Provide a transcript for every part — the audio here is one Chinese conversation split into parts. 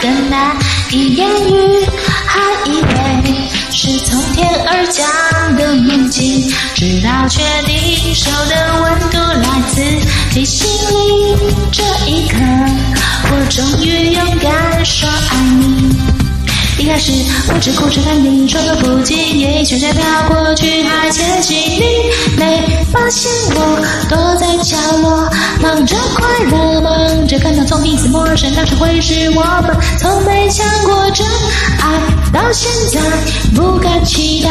更难以言语，还以为是从天而降的梦境，直到确定手的温度来自你心开始我只顾着看你，说个不经意，旋转飘过去，还接近你，没发现我躲在角落，忙着快乐，忙着感到从彼此陌生，到熟会是我们，从没想过真爱，到现在不敢期待，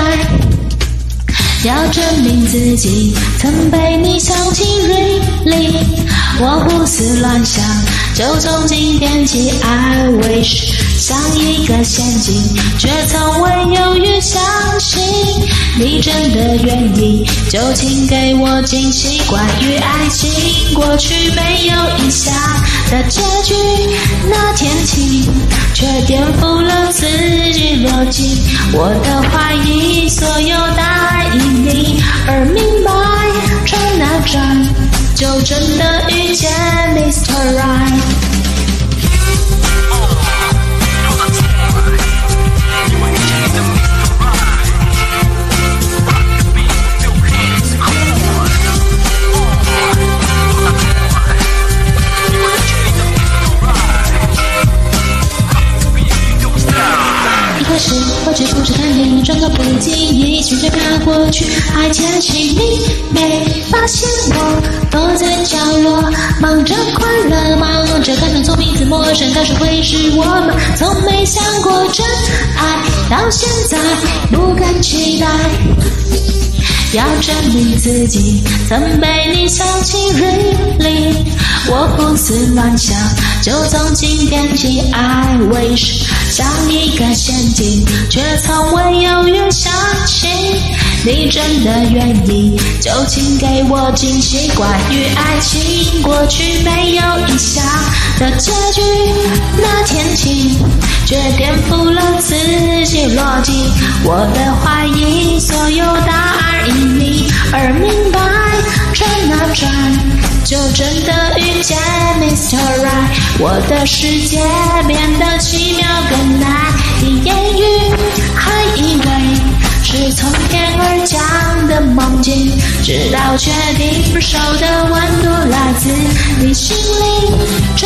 要证明自己曾被你想起 really，我胡思乱想，就从今天起，I wish。像一个陷阱，却从未犹豫相信你真的愿意，就请给我惊喜。关于爱情，过去没有印象的结局，那天起却颠覆了自己逻辑。我的怀疑，所有答案因你而明白，转啊转，就真的遇见 Mr. Right。我只顾着看你，装作不经意，旋转飘过去，还窃喜你，没发现我躲在角落，忙着快乐，忙着感动，从彼此陌生到熟会是我们，从没想过真爱，到现在不敢期待，要证明自己曾被你想起，really，我胡思乱想，就从今天起，I wish。像一个陷阱，却从未犹豫相信你真的愿意，就请给我惊喜。关于爱情，过去没有印象的结局，那天起却颠覆了自己逻辑。我的怀疑，所有答案因你而明白，转啊转。就真的遇见 Mr. Right，我的世界变得奇妙更难以言喻，还以为是从天而降的梦境，直到确定手的温度来自你心里，这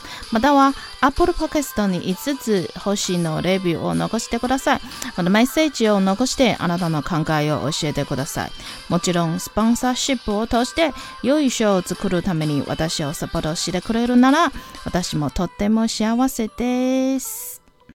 または Apple Podcast に5つ星のレビューを残してください。またメッセージを残してあなたの考えを教えてください。もちろんスポンサーシップを通して良い賞を作るために私をサポートしてくれるなら私もとっても幸せです。